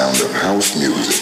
sound of house music.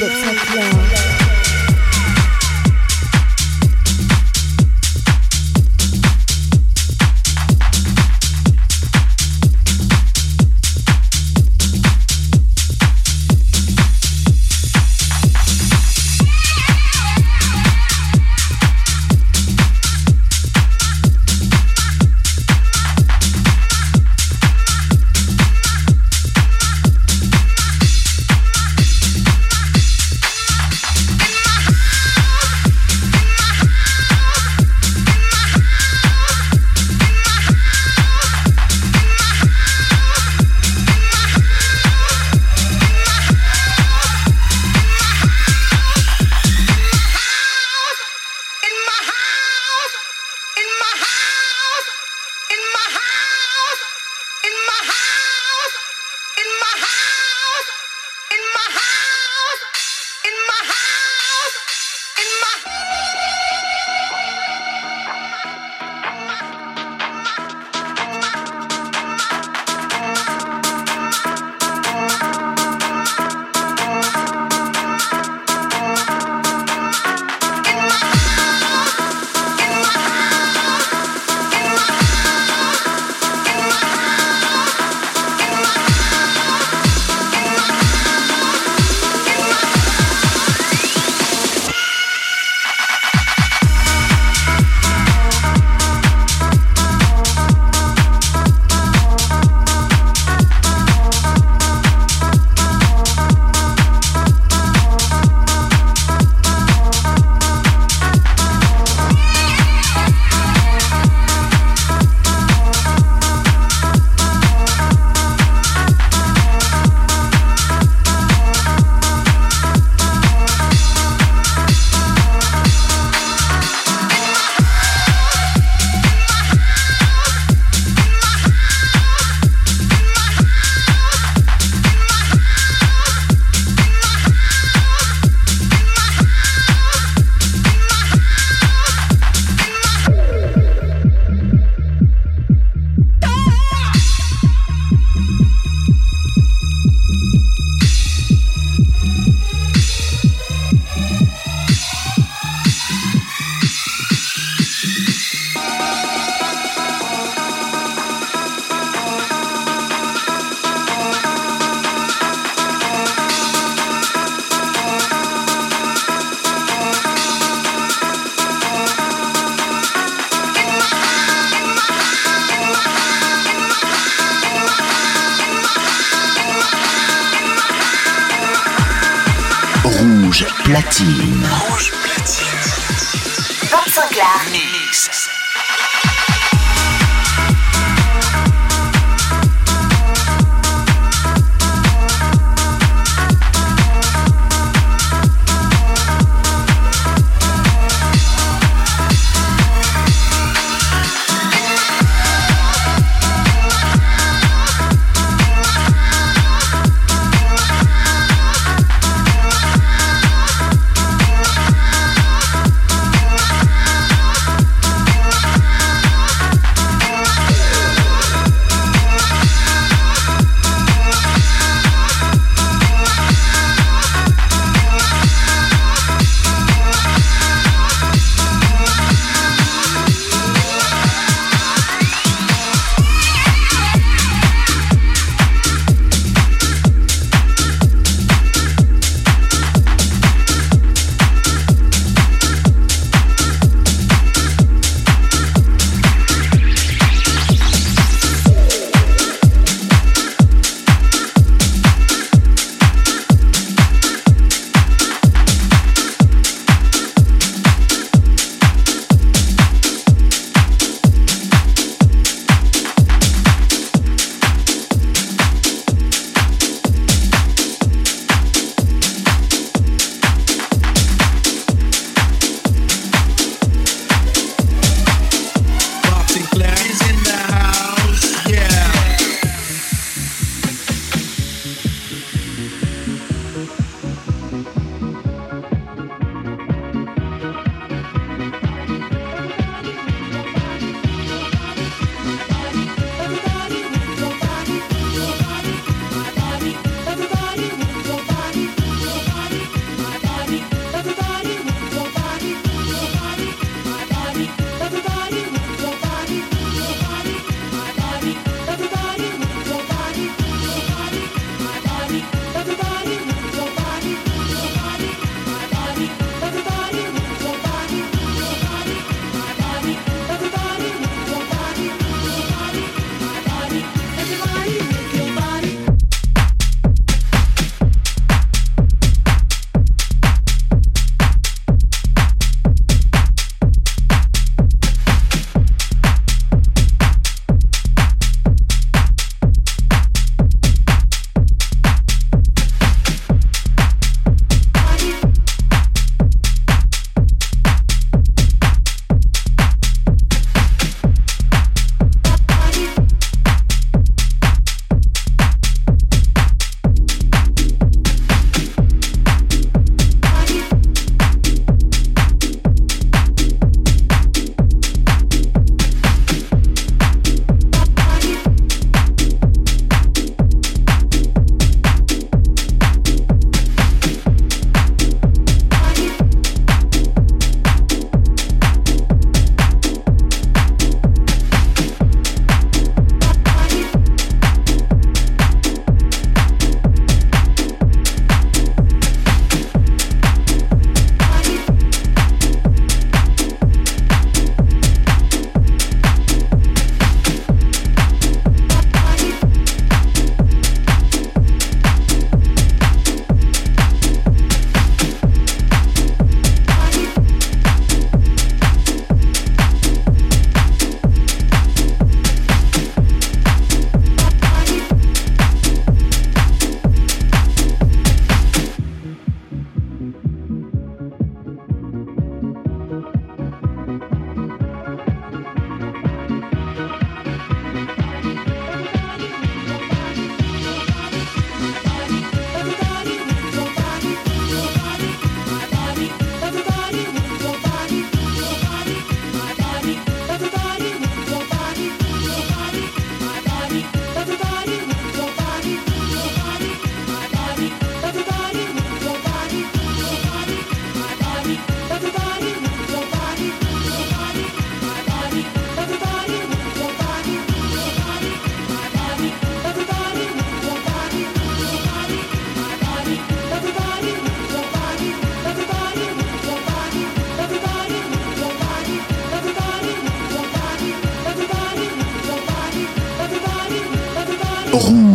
Move up, Cyclone.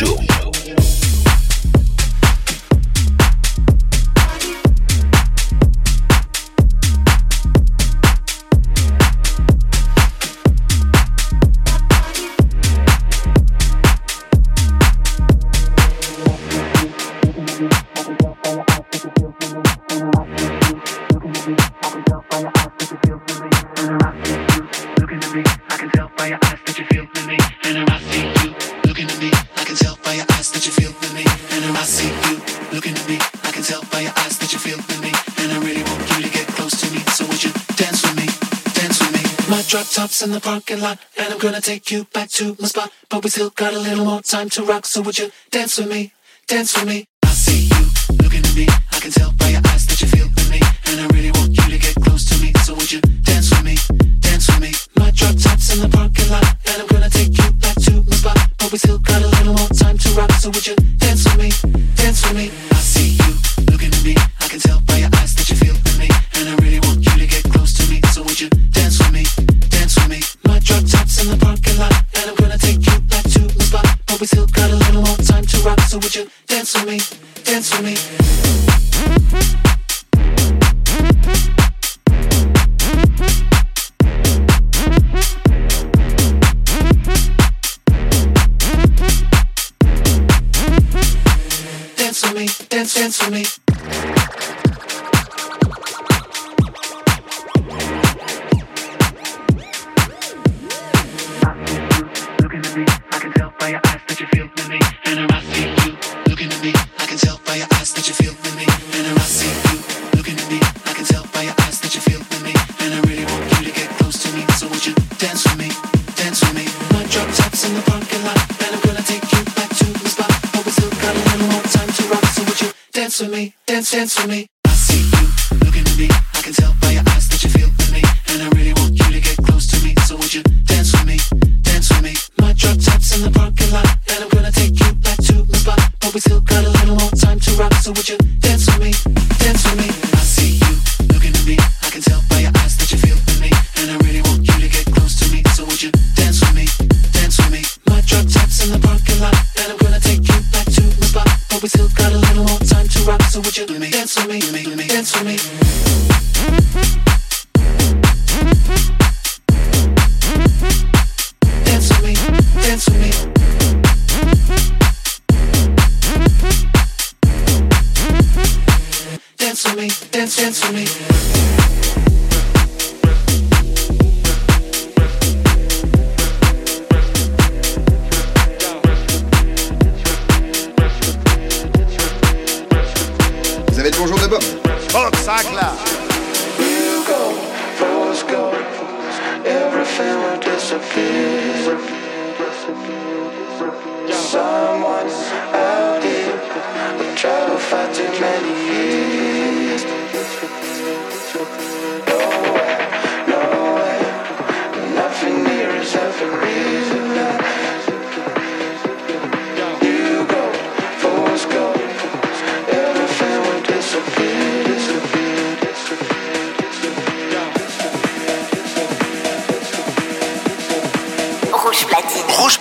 Show. Parking lot, and I'm gonna take you back to my spot. But we still got a little more time to rock, so would you dance with me? Dance with me. I see you looking at me. I can tell by your eyes that you feel with me, and I really want you to get close to me. So would you dance with me? Dance with me. My drop tops in the parking lot, and I'm gonna take you back to my spot. But we still got a little more time to rock, so would you dance with me? Dance with me. I see you looking at me. I can tell by your eyes that you feel with me, and I really want you to get close to me. So would you? Drop tops in the parking lot, and I'm gonna take you back to the spot. But we still got a little more time to rock, so would you dance with me? Dance with me. Dance with me, dance, dance with me. your eyes.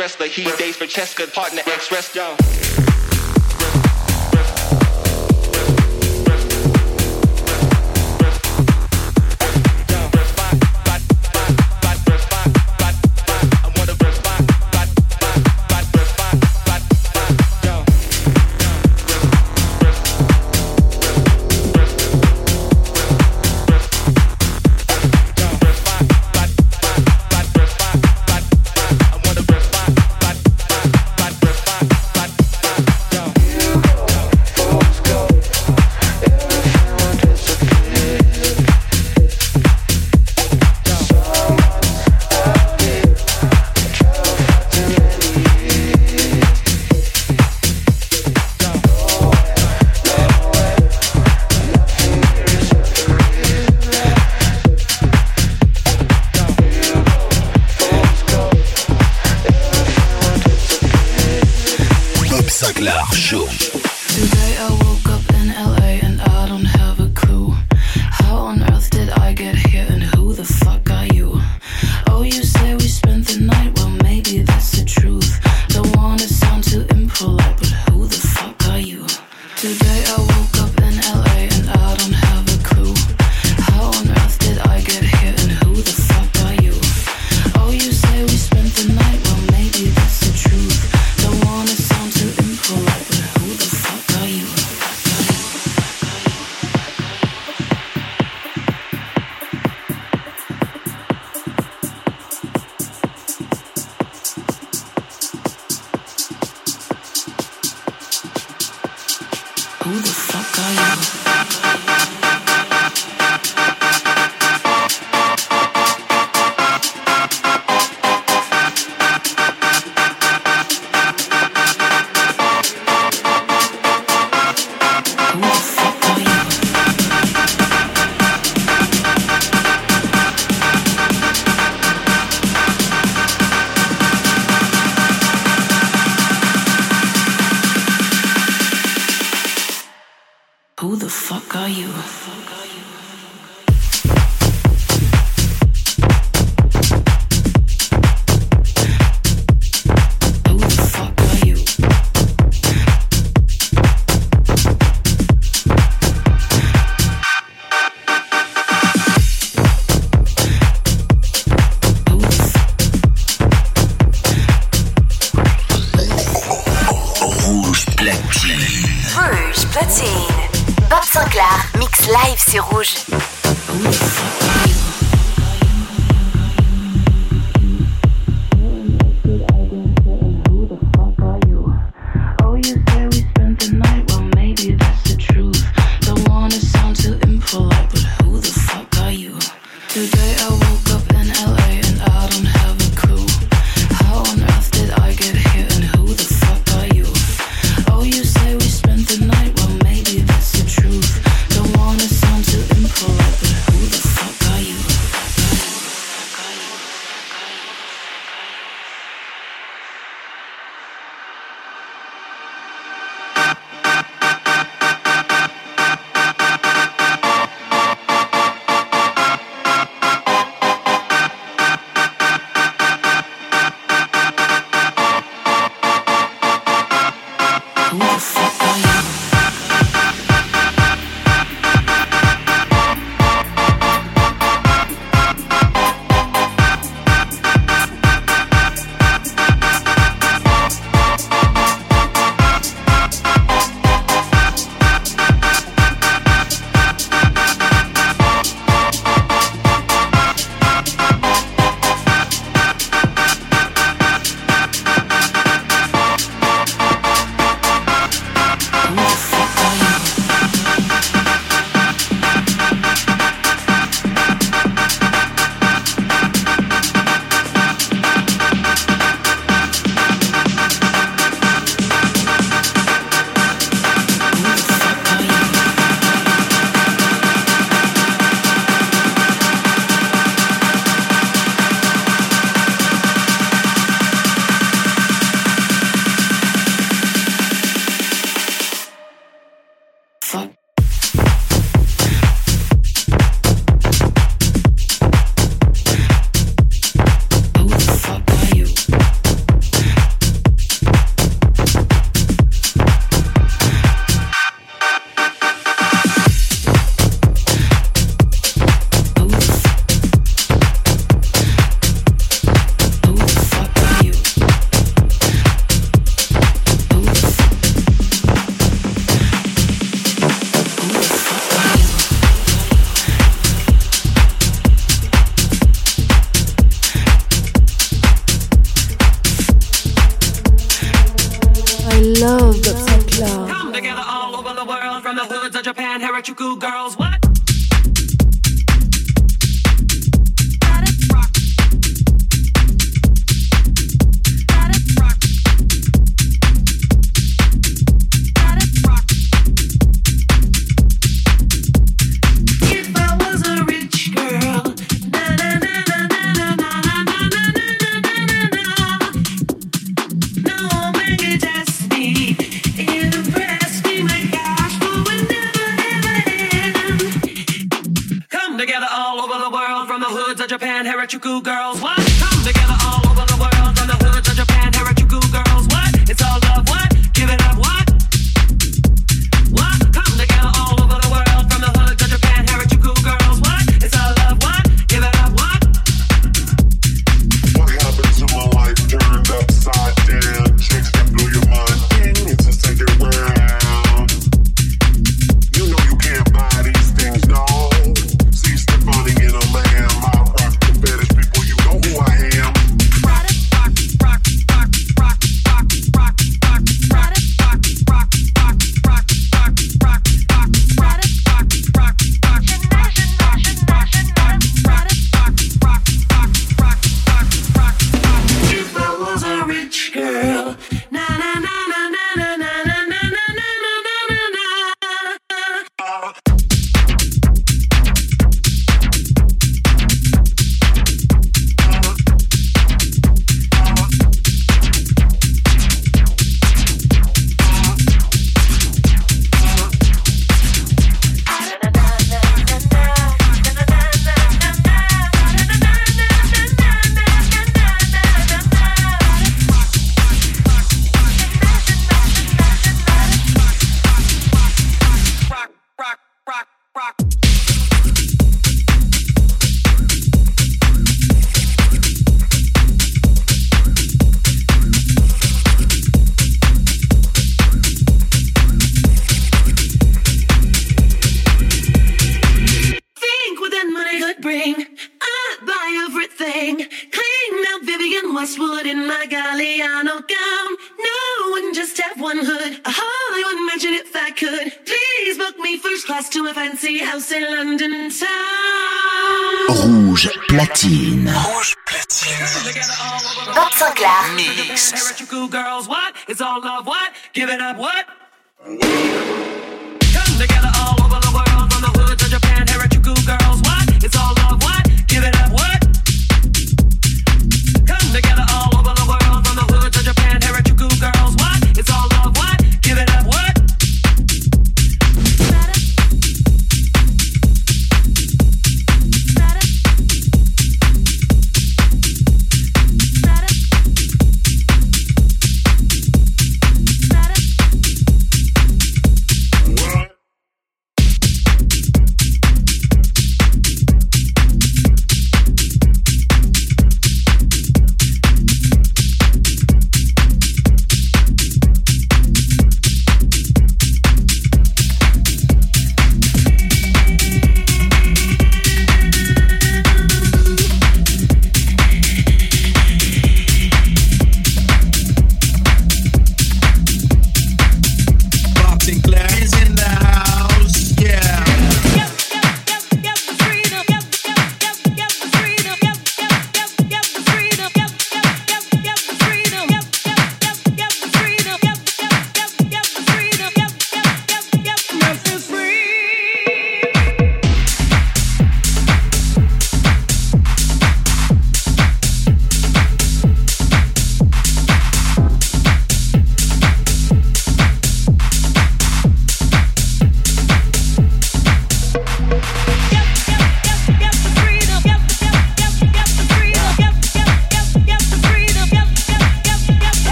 Wrestler. He dates Francesca, partner ex wrestler. the night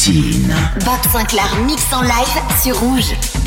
platine. Bob mix en live sur Rouge.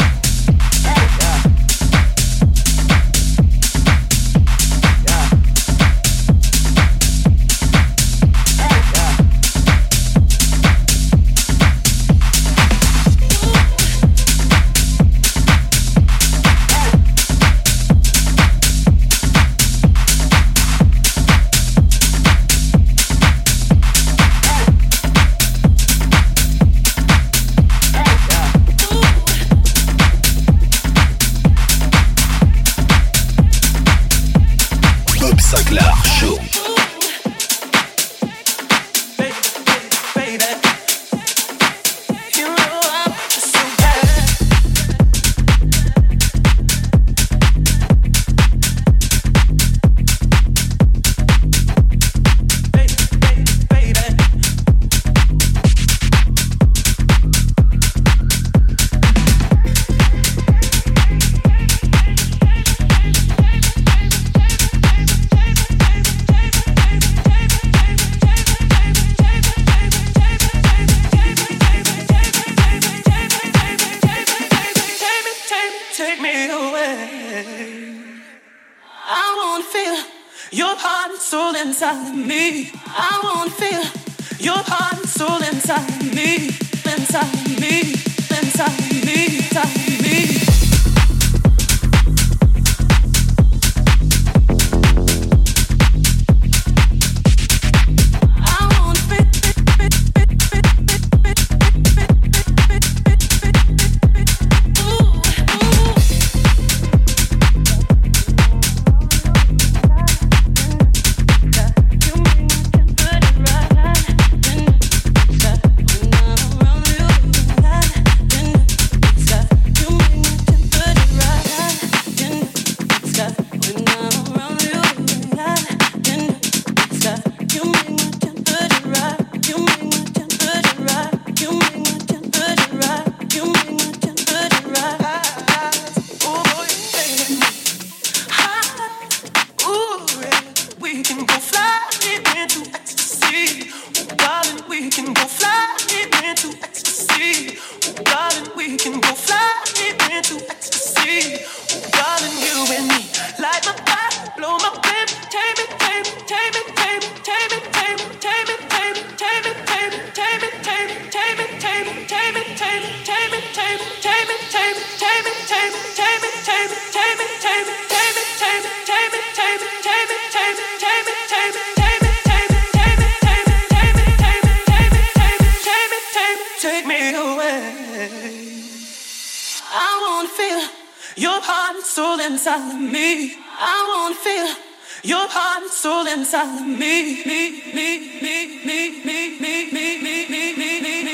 inside of me, me, me, me, me, me, me, me, me, me, me, me, me.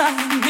inside.